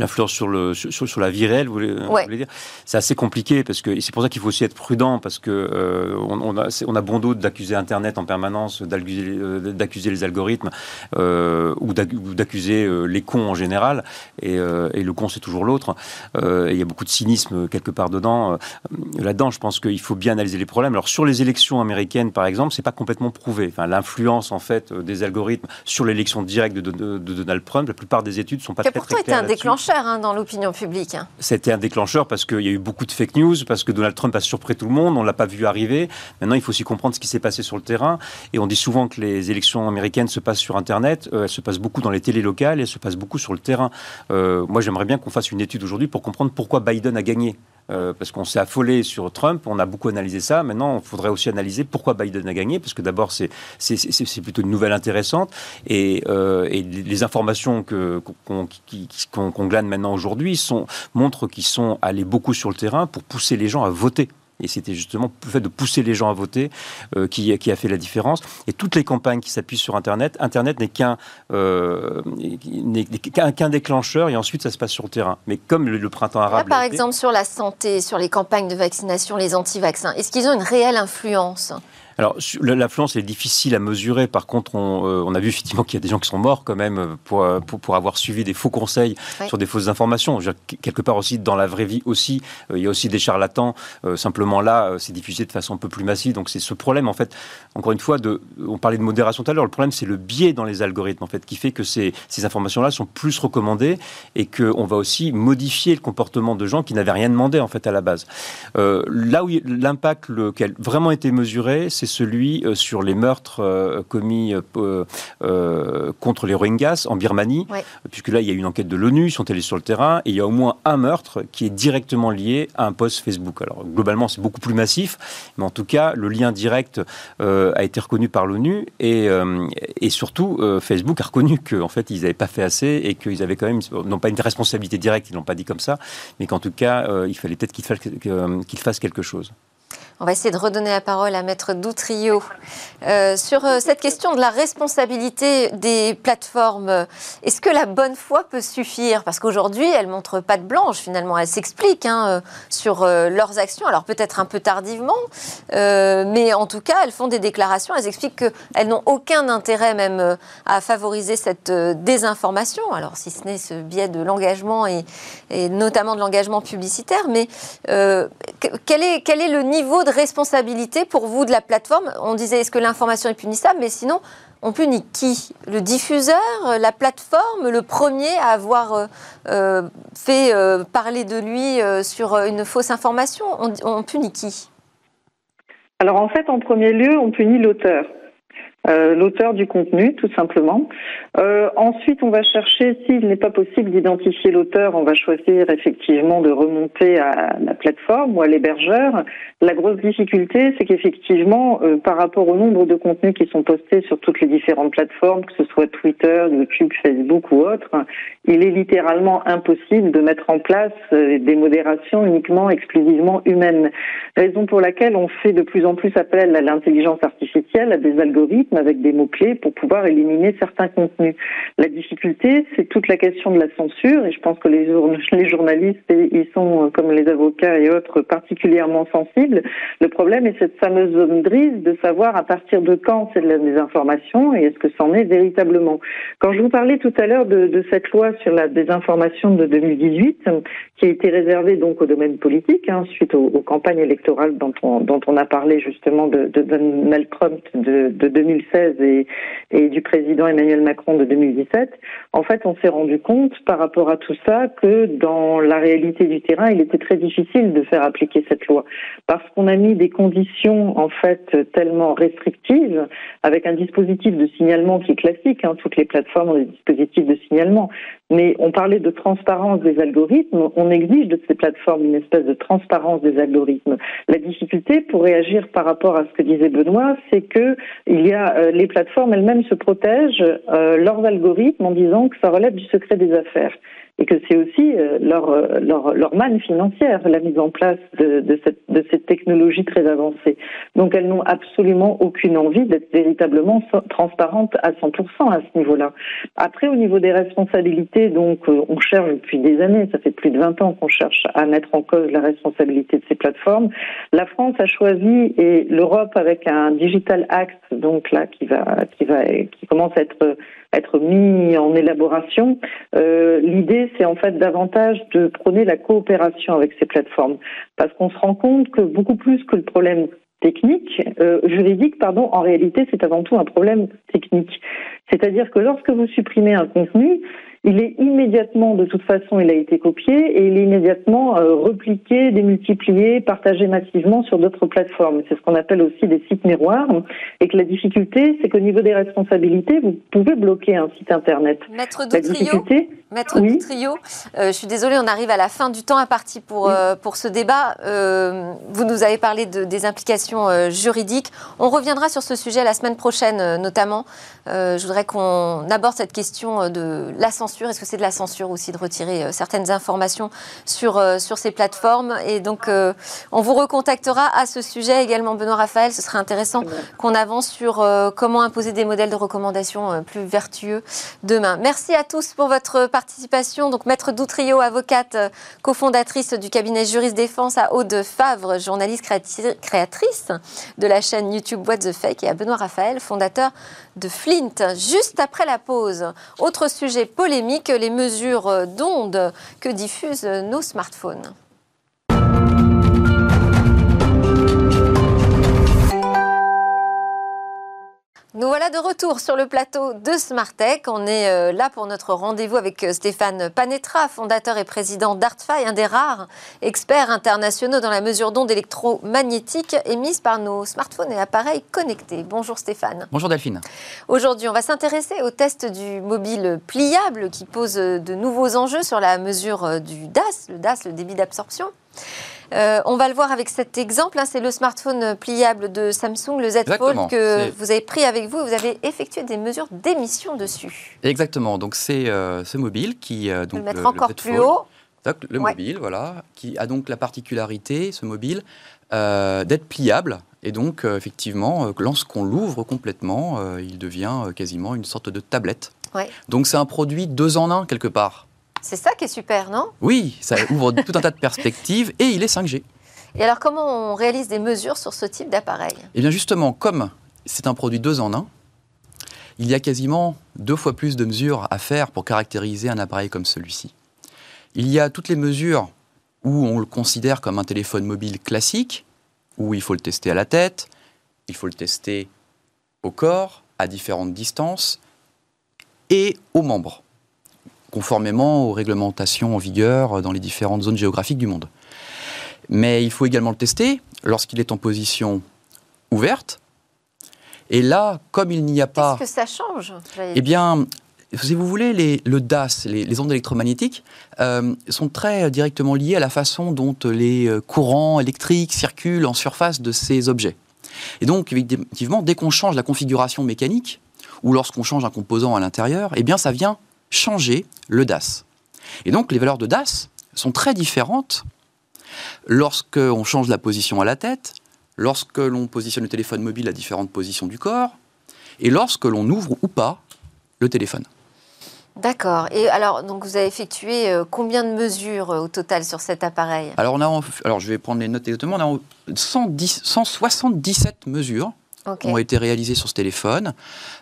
L'influence sur, le, sur, sur, la vie réelle, vous voulez, dire C'est assez compliqué parce que c'est pour ça qu'il faut aussi être prudent parce que euh, on, a, on a bon dos d'accuser Internet en permanence, d'accuser les algorithmes euh, ou d'accuser les cons en général. Et, et le con, c'est toujours l'autre. il y a beaucoup de cynisme quelque part dedans. Là-dedans, je pense qu'il faut bien analyser les problèmes. Alors sur les élections américaines, par exemple, c'est pas complètement prouvé. Enfin, l'influence en fait des algorithmes sur l'élection directe de, de, Donald Trump, la plupart des études sont pas très, très claires. été un déclencheur hein, dans l'opinion publique. Hein. C'était un déclencheur parce qu'il y a eu beaucoup de fake news, parce que Donald Trump a surpris tout le monde, on l'a pas vu arriver. Maintenant, il faut aussi comprendre ce qui s'est passé sur le terrain. Et on dit souvent que les élections américaines se passent sur Internet. Euh, elles se passent beaucoup dans les télés locales et elles se passent beaucoup sur le terrain. Euh, moi, j'aimerais bien qu'on fasse une étude aujourd'hui pour comprendre pourquoi Biden a gagné. Euh, parce qu'on s'est affolé sur Trump, on a beaucoup analysé ça. Maintenant, il faudrait aussi analyser pourquoi Biden a gagné, parce que d'abord, c'est plutôt une nouvelle intéressante. Et, euh, les informations qu'on glane maintenant aujourd'hui montrent qu'ils sont allés beaucoup sur le terrain pour pousser les gens à voter. Et c'était justement le fait de pousser les gens à voter euh, qui, qui, a fait la différence. Et toutes les campagnes qui s'appuient sur Internet, Internet n'est qu'un euh, qu'un déclencheur et ensuite ça se passe sur le terrain. Mais comme le, printemps arabe. par exemple, sur la santé, sur les campagnes de vaccination, les anti-vaccins, est-ce qu'ils ont une réelle influence? Alors, l'influence est difficile à mesurer. Par contre, on, euh, on a vu effectivement qu'il y a des gens qui sont morts quand même euh, pour, euh, pour, pour avoir suivi des faux conseils sur des fausses informations. quelque part aussi, dans la vraie vie aussi, il y a aussi des charlatans. simplement là, c'est diffusé de façon un peu plus massive. Donc, c'est ce problème, en fait, encore une fois, de, on parlait de modération tout à l'heure. Le problème, c'est le biais dans les algorithmes, en fait, qui fait que ces, ces informations-là sont plus recommandées et qu'on va aussi modifier le comportement de gens qui n'avaient rien demandé, en fait, à la base. là où l'impact qui a vraiment été mesuré, c'est celui euh, sur les meurtres euh, commis euh, contre les Rohingyas en Birmanie, puisque là, il y a une enquête de l'ONU, ils sont allés sur le terrain, et il y a au moins un meurtre qui est directement lié à un post Facebook. Alors, globalement, c'est beaucoup plus massif, mais en tout cas, le lien direct a été reconnu par l'ONU, et, et, surtout, Facebook a reconnu qu'en fait, ils n'avaient pas fait assez, et qu'ils avaient quand même, non pas une responsabilité directe, ils ne l'ont pas dit comme ça, mais qu'en tout cas, il fallait peut-être qu'ils fassent, fassent quelque chose. On va essayer de redonner la parole à Maître Doutrio. Euh, sur euh, cette question de la responsabilité des plateformes, est-ce que la bonne foi peut suffire? Parce qu'aujourd'hui, elles montrent pas de blanche, finalement. Elles s'expliquent hein, euh, sur leurs actions, alors peut-être un peu tardivement, mais en tout cas, elles font des déclarations, elles expliquent qu'elles n'ont aucun intérêt même à favoriser cette désinformation, alors si ce n'est ce biais de l'engagement et, et, notamment de l'engagement publicitaire, mais quel est, quel est le niveau de responsabilité pour vous de la plateforme. On disait est-ce que l'information est punissable, mais sinon, on punit qui? Le diffuseur, la plateforme, le premier à avoir euh, euh, fait euh, parler de lui sur une fausse information. On, on punit qui? Alors en fait, en premier lieu, on punit l'auteur. Euh, l'auteur du contenu, tout simplement. Euh, ensuite, on va chercher, s'il n'est pas possible d'identifier l'auteur, on va choisir effectivement de remonter à la plateforme ou à l'hébergeur. La grosse difficulté, c'est qu'effectivement, euh, par rapport au nombre de contenus qui sont postés sur toutes les différentes plateformes, que ce soit Twitter, YouTube, Facebook ou autres, il est littéralement impossible de mettre en place des modérations uniquement, exclusivement humaines. Raison pour laquelle on fait de plus en plus appel à l'intelligence artificielle, à des algorithmes avec des mots-clés pour pouvoir éliminer certains contenus. La difficulté, c'est toute la question de la censure, et je pense que les, journalistes, ils sont, euh, comme les avocats et autres, particulièrement sensibles. Le problème est cette fameuse zone grise de savoir à partir de quand c'est de la désinformation et est-ce que c'en est véritablement. Quand je vous parlais tout à l'heure de, cette loi sur la désinformation de 2018, qui a été réservée donc au domaine politique, hein, suite aux, campagnes électorales dont on, a parlé justement de, de Donald Trump de, de 2018, et, et du président Emmanuel Macron de 2017, en fait, on s'est rendu compte par rapport à tout ça que dans la réalité du terrain, il était très difficile de faire appliquer cette loi parce qu'on a mis des conditions en fait tellement restrictives avec un dispositif de signalement qui est classique. Hein, toutes les plateformes ont des dispositifs de signalement, mais on parlait de transparence des algorithmes. On exige de ces plateformes une espèce de transparence des algorithmes. La difficulté pour réagir par rapport à ce que disait Benoît, c'est que il y a euh, les plateformes elles-mêmes se protègent euh, leurs algorithmes en disant que ça relève du secret des affaires. Et que c'est aussi euh, leur, leur, manne financière, la mise en place de, cette, de cette technologie très avancée. Donc elles n'ont absolument aucune envie d'être véritablement transparentes à 100% à ce niveau-là. Après, au niveau des responsabilités, donc on cherche depuis des années, ça fait plus de 20 ans qu'on cherche à mettre en cause la responsabilité de ces plateformes. La France a choisi et l'Europe avec un Digital Act, donc là qui va qui va qui commence à être être mis en élaboration. Euh, L'idée, c'est en fait davantage de prôner la coopération avec ces plateformes, parce qu'on se rend compte que beaucoup plus que le problème technique, euh, juridique, pardon, en réalité, c'est avant tout un problème technique. C'est-à-dire que lorsque vous supprimez un contenu, il est immédiatement, de toute façon, il a été copié et il est immédiatement euh, repliqué, démultiplié, partagé massivement sur d'autres plateformes. C'est ce qu'on appelle aussi des sites miroirs. Et que la difficulté, c'est qu'au niveau des responsabilités, vous pouvez bloquer un site internet. Maître Doutrio, Maître oui. Euh, je suis désolée, on arrive à la fin du temps imparti pour, euh, pour ce débat. vous nous avez parlé de, des implications juridiques. On reviendra sur ce sujet la semaine prochaine, notamment. je voudrais qu'on aborde cette question de est-ce que c'est de la censure aussi de retirer euh, certaines informations sur, euh, sur ces plateformes Et donc, euh, on vous recontactera à ce sujet également, Benoît Raphaël. Ce serait intéressant qu'on avance sur comment imposer des modèles de recommandation plus vertueux demain. Merci à tous pour votre participation. Donc, Maître Doutrio, avocate, cofondatrice du cabinet Juriste Défense à Aude Favre, journaliste créatrice de la chaîne YouTube What the Fake, et à Benoît Raphaël, fondateur de Flint. Juste après la pause, autre sujet polémique les mesures d'ondes que diffusent nos smartphones. Nous voilà de retour sur le plateau de Smartech. On est euh, là pour notre rendez-vous avec euh, Stéphane Panetra, fondateur et président d'ArtFi, un des rares experts internationaux dans la mesure d'ondes électromagnétiques émises par nos smartphones et appareils connectés. Bonjour Stéphane. Bonjour Delphine. Aujourd'hui, on va s'intéresser au test du mobile pliable qui pose de nouveaux enjeux sur la mesure du DAS, le DAS, le débit d'absorption. Euh, on va le voir avec cet exemple. Hein, c'est le smartphone pliable de Samsung, le Z Fold, que vous avez pris avec vous et vous avez effectué des mesures d'émission dessus. Exactement. Donc c'est euh, ce mobile qui. Euh, donc, le mettre encore plus haut. le mobile, voilà, qui a donc la particularité, ce mobile, d'être pliable. Et donc, effectivement, lorsqu'on l'ouvre complètement, il devient quasiment une sorte de tablette. Donc c'est un produit deux en un quelque part. C'est ça qui est super, non? Oui, ça ouvre tout un tas de perspectives et il est 5G. Et alors, comment on réalise des mesures sur ce type d'appareil? Eh bien, justement, comme c'est un produit deux en un, il y a quasiment deux fois plus de mesures à faire pour caractériser un appareil comme celui-ci. Il y a toutes les mesures où on le considère comme un téléphone mobile classique, où il faut le tester à la tête, il faut le tester au corps, à différentes distances, et aux membres conformément aux réglementations en vigueur dans les différentes zones géographiques du monde. Mais il faut également le tester lorsqu'il est en position ouverte. Et là, comme il n'y a pas... Qu'est-ce que ça change Eh bien, si vous voulez, les, le DAS, les, ondes électromagnétiques, euh, sont très directement liées à la façon dont les euh, courants électriques circulent en surface de ces objets. Et donc, effectivement, dès qu'on change la configuration mécanique, ou lorsqu'on change un composant à l'intérieur, eh bien, ça vient changer le DAS. Et donc les valeurs de DAS sont très différentes lorsqu'on change la position à la tête, lorsque l'on positionne le téléphone mobile à différentes positions du corps, et lorsque l'on ouvre ou pas le téléphone. D'accord. Et alors, donc vous avez effectué euh, combien de mesures euh, au total sur cet appareil? Alors, on a, alors, je vais prendre les notes exactement. On a 110, 177 mesures qui ont été réalisées sur ce téléphone.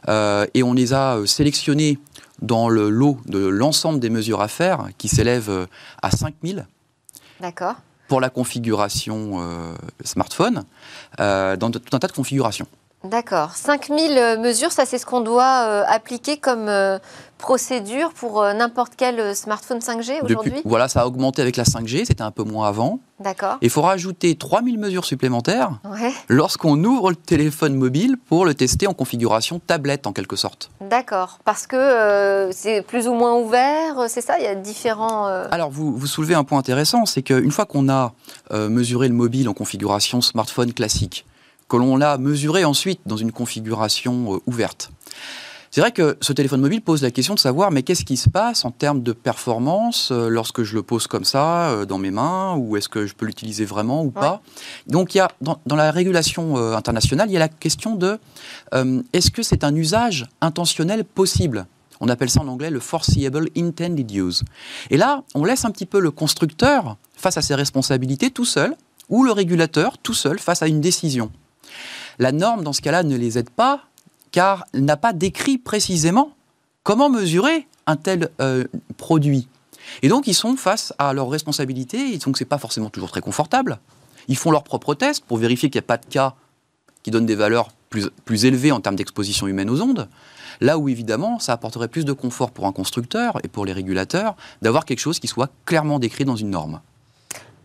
Euh, et on les a sélectionnées dans le lot de l'ensemble des mesures à faire, qui s'élève euh, à 5000. D'accord. Pour la configuration euh, smartphone, euh, dans tout un tas de configurations. D'accord. 5000 mesures, ça c'est ce qu'on doit appliquer comme procédure pour n'importe quel smartphone 5G aujourd'hui? Voilà, ça a augmenté avec la 5G, c'était un peu moins avant. D'accord. Il faut rajouter 3000 mesures supplémentaires lorsqu'on ouvre le téléphone mobile pour le tester en configuration tablette en quelque sorte. D'accord, parce que euh, c'est plus ou moins ouvert, c'est ça? Il y a différents... Euh, Alors vous, vous soulevez un point intéressant, c'est qu'une fois qu'on a euh, mesuré le mobile en configuration smartphone classique, que l'on l'a mesuré ensuite dans une configuration ouverte, C'est vrai que ce téléphone mobile pose la question de savoir, mais qu'est-ce qui se passe en termes de performance euh, lorsque je le pose comme ça euh, dans mes mains, ou est-ce que je peux l'utiliser vraiment ou pas Donc, il y a, dans, la régulation euh, internationale, il y a la question de est-ce que c'est un usage intentionnel possible? On appelle ça en anglais le foreseeable intended use. Et là, on laisse un petit peu le constructeur face à ses responsabilités tout seul, ou le régulateur tout seul face à une décision. La norme, dans ce cas-là, ne les aide pas car elle n'a pas décrit précisément comment mesurer un tel euh, produit. Et donc, ils sont face à leurs responsabilités, et donc c'est pas forcément toujours très confortable. Ils font leurs propres tests pour vérifier qu'il n'y a pas de cas qui donnent des valeurs plus élevées en termes d'exposition humaine aux ondes. Là où, évidemment, ça apporterait plus de confort pour un constructeur et pour les régulateurs d'avoir quelque chose qui soit clairement décrit dans une norme.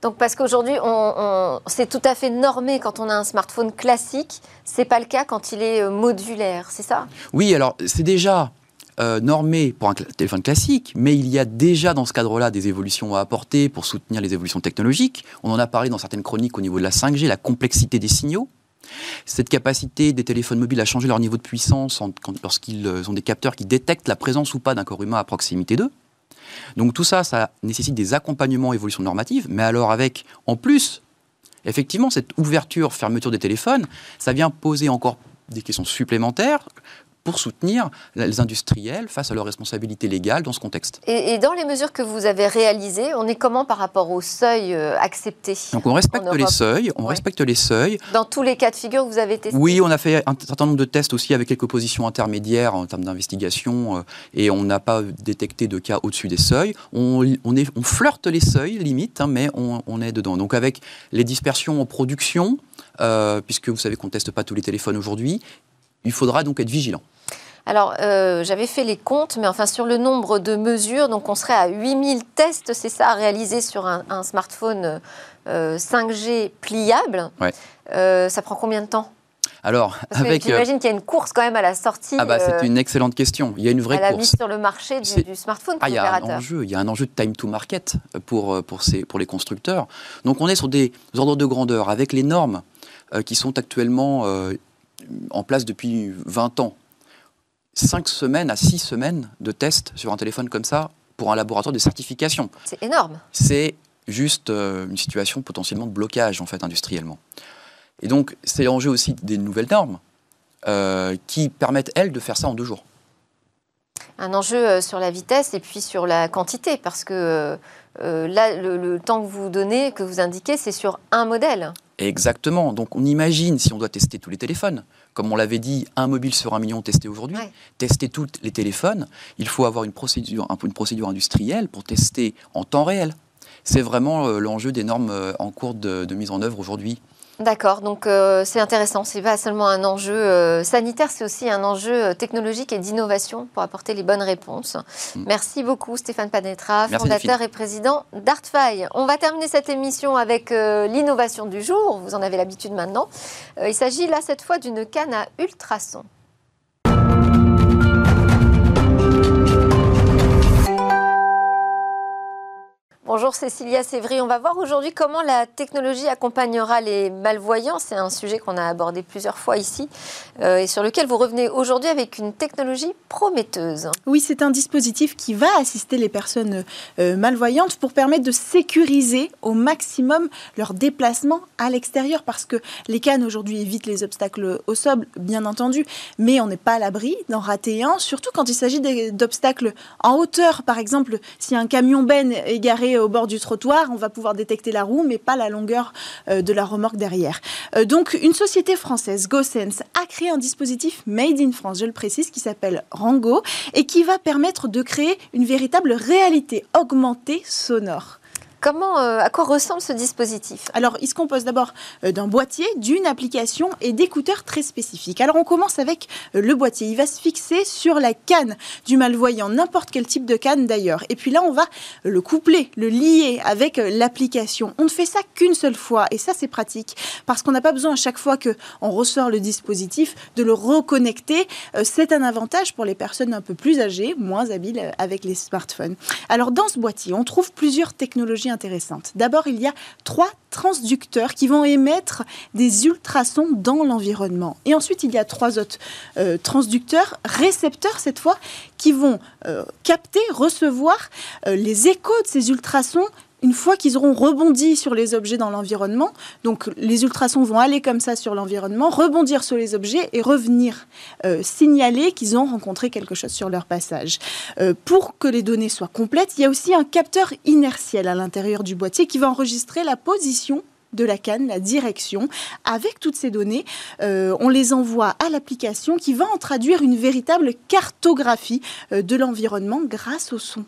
Donc parce qu'aujourd'hui, on, c'est tout à fait normé quand on a un smartphone classique. C'est pas le cas quand il est euh, modulaire, c'est ça? Oui, alors c'est déjà euh, normé pour un téléphone classique, mais il y a déjà dans ce cadre-là des évolutions à apporter pour soutenir les évolutions technologiques. On en a parlé dans certaines chroniques au niveau de la 5G, la complexité des signaux. Cette capacité des téléphones mobiles à changer leur niveau de puissance lorsqu'ils euh, ont des capteurs qui détectent la présence ou pas d'un corps humain à proximité d'eux. Donc tout ça, ça nécessite des accompagnements évolution normative, mais alors avec, en plus, effectivement, cette ouverture, fermeture des téléphones, ça vient poser encore des questions supplémentaires pour soutenir les industriels face à leurs responsabilités légales dans ce contexte. Et, dans les mesures que vous avez réalisées, on est comment par rapport aux seuils euh, acceptés Donc on respecte les seuils, on respecte les seuils. Dans tous les cas de figure, vous avez testé Oui, on a fait un certain nombre de tests aussi avec quelques positions intermédiaires en termes d'investigation euh, et on n'a pas détecté de cas au-dessus des seuils. On, on, est, on flirte les seuils, limite, hein, mais on, on, est dedans. Donc avec les dispersions en production, euh, puisque vous savez qu'on ne teste pas tous les téléphones aujourd'hui, il faudra donc être vigilant. Alors, euh, j'avais fait les comptes, mais enfin, sur le nombre de mesures, donc on serait à 8000 tests, c'est ça, à réaliser sur un, smartphone 5G euh, pliable. Euh, ça prend combien de temps? Alors, avec. J'imagine qu'il y a une course quand même à la sortie. Ah bah, c'est une excellente question. Il y a une vraie course. À la mise sur le marché du, smartphone ah, il y a un enjeu. Il y a un enjeu de time to market pour, pour, ces, pour les constructeurs. Donc, on est sur des ordres de grandeur avec les normes qui sont actuellement en place depuis 20 ans 5 semaines à 6 semaines de tests sur un téléphone comme ça pour un laboratoire de certification. C'est énorme. C'est juste euh, une situation potentiellement de blocage en fait industriellement. Et donc c'est l'enjeu aussi des nouvelles normes euh, qui permettent elles de faire ça en deux jours. Un enjeu euh, sur la vitesse et puis sur la quantité parce que là le, temps que vous donnez, que vous indiquez, c'est sur un modèle. Exactement. Donc on imagine si on doit tester tous les téléphones, comme on l'avait dit, un mobile sur un million testé aujourd'hui, tester tous les téléphones, il faut avoir une procédure, une procédure industrielle pour tester en temps réel. C'est vraiment euh, l'enjeu des normes euh, en cours de mise en œuvre aujourd'hui D'accord, donc euh, c'est intéressant. C'est pas seulement un enjeu euh, sanitaire, c'est aussi un enjeu euh, technologique et d'innovation pour apporter les bonnes réponses. Mm. Merci beaucoup Stéphane Panetra, fondateur et président d'Artfy. On va terminer cette émission avec l'innovation du jour. Vous en avez l'habitude maintenant. il s'agit là cette fois d'une canne à ultrasons. Bonjour Cécilia Sévry. On va voir aujourd'hui comment la technologie accompagnera les malvoyants. C'est un sujet qu'on a abordé plusieurs fois ici euh, et sur lequel vous revenez aujourd'hui avec une technologie prometteuse. Oui, c'est un dispositif qui va assister les personnes euh, malvoyantes pour permettre de sécuriser au maximum leur déplacement à l'extérieur parce que les cannes aujourd'hui évitent les obstacles au sol, bien entendu, mais on n'est pas à l'abri d'en rater un, surtout quand il s'agit d'obstacles en hauteur. Par exemple, si un camion ben égaré au bord du trottoir, on va pouvoir détecter la roue, mais pas la longueur euh, de la remorque derrière. Euh, donc, une société française, GoSense, a créé un dispositif made in France, je le précise, qui s'appelle Rango et qui va permettre de créer une véritable réalité augmentée sonore. Comment, euh, à quoi ressemble ce dispositif? Alors, il se compose d'abord euh, d'un boîtier, d'une application et d'écouteurs très spécifiques. Alors, on commence avec euh, le boîtier. Il va se fixer sur la canne du malvoyant, n'importe quel type de canne d'ailleurs. Et puis là, on va le coupler, le lier avec l'application. On ne fait ça qu'une seule fois et ça, c'est pratique parce qu'on n'a pas besoin à chaque fois que on ressort le dispositif de le reconnecter. C'est un avantage pour les personnes un peu plus âgées, moins habiles avec les smartphones. Alors, dans ce boîtier, on trouve plusieurs technologies D'abord, il y a trois transducteurs qui vont émettre des ultrasons dans l'environnement. Et ensuite, il y a trois autres euh, transducteurs, récepteurs cette fois, qui vont euh, capter, recevoir euh, les échos de ces ultrasons une fois qu'ils auront rebondi sur les objets dans l'environnement, donc les ultrasons vont aller comme ça sur l'environnement, rebondir sur les objets et revenir signaler qu'ils ont rencontré quelque chose sur leur passage. pour que les données soient complètes, il y a aussi un capteur inertiel à l'intérieur du boîtier qui va enregistrer la position de la canne, la direction. Avec toutes ces données, euh, on les envoie à l'application qui va en traduire une véritable cartographie euh, de l'environnement grâce au son.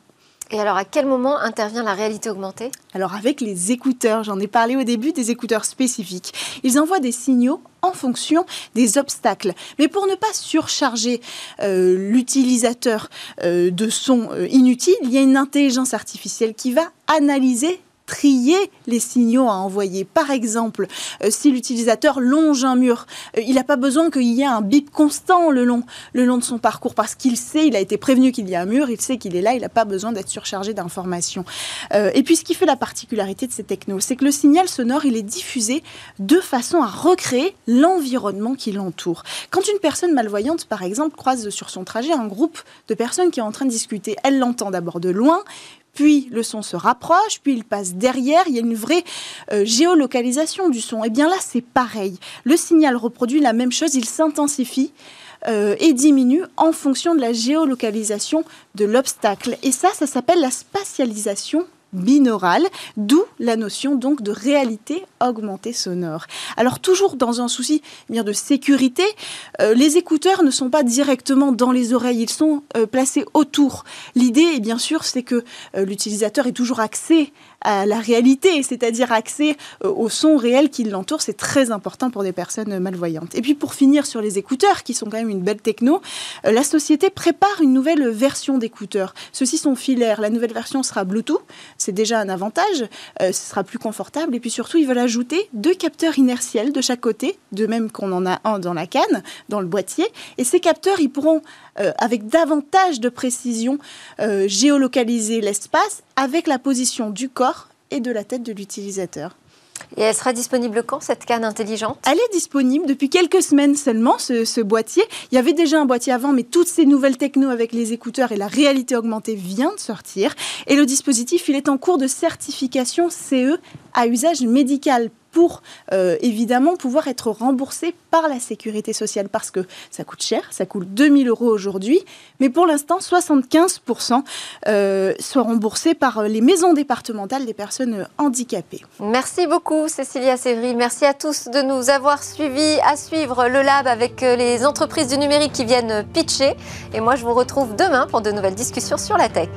Et alors, à quel moment intervient la réalité augmentée? Alors, avec les écouteurs, j'en ai parlé au début, des écouteurs spécifiques. Ils envoient des signaux en fonction des obstacles. Mais pour ne pas surcharger euh, l'utilisateur de sons inutiles, il y a une intelligence artificielle qui va analyser trier les signaux à envoyer. Par exemple, euh, si l'utilisateur longe un mur, euh, il n'a pas besoin qu'il y ait un bip constant le long, le long de son parcours parce qu'il sait, il a été prévenu qu'il y a un mur, il sait qu'il est là, il n'a pas besoin d'être surchargé d'informations. Euh, et puis ce qui fait la particularité de ces technos, c'est que le signal sonore, il est diffusé de façon à recréer l'environnement qui l'entoure. Quand une personne malvoyante, par exemple, croise sur son trajet un groupe de personnes qui est en train de discuter, elle l'entend d'abord de loin, puis le son se rapproche, puis il passe derrière, il y a une vraie euh, géolocalisation du son. Et eh bien là, c'est pareil. Le signal reproduit la même chose, il s'intensifie. Euh, et diminue en fonction de la géolocalisation de l'obstacle. Et ça, ça s'appelle la spatialisation binaural, d'où la notion donc de réalité augmentée sonore. Alors toujours dans un souci eh de sécurité, euh, les écouteurs ne sont pas directement dans les oreilles, ils sont euh, placés autour. L'idée, bien sûr, c'est que euh, l'utilisateur ait toujours accès à la réalité, c'est-à-dire accès euh, au son réel qui l'entoure. C'est très important pour des personnes malvoyantes. Et puis pour finir sur les écouteurs, qui sont quand même une belle techno, euh, la société prépare une nouvelle version d'écouteurs. Ceux-ci sont filaires. La nouvelle version sera Bluetooth. C'est déjà un avantage. Euh, ce sera plus confortable. Et puis surtout, ils veulent ajouter deux capteurs inertiels de chaque côté, de même qu'on en a un dans la canne, dans le boîtier. Et ces capteurs, ils pourront, avec davantage de précision, géolocaliser l'espace avec la position du corps et de la tête de l'utilisateur. Et elle sera disponible quand, cette canne intelligente? Elle est disponible depuis quelques semaines seulement, ce, boîtier. Il y avait déjà un boîtier avant, mais toutes ces nouvelles techno avec les écouteurs et la réalité augmentée vient de sortir. Et le dispositif, il est en cours de certification CE à usage médical pour euh, évidemment pouvoir être remboursé par la sécurité sociale parce que ça coûte cher, ça coûte 2000 euros aujourd'hui, mais pour l'instant 75% euh, sont remboursés par les maisons départementales des personnes handicapées. Merci beaucoup Cécilia Sévry, merci à tous de nous avoir suivis, à suivre le lab avec euh, les entreprises du numérique qui viennent pitcher et moi je vous retrouve demain pour de nouvelles discussions sur la tech.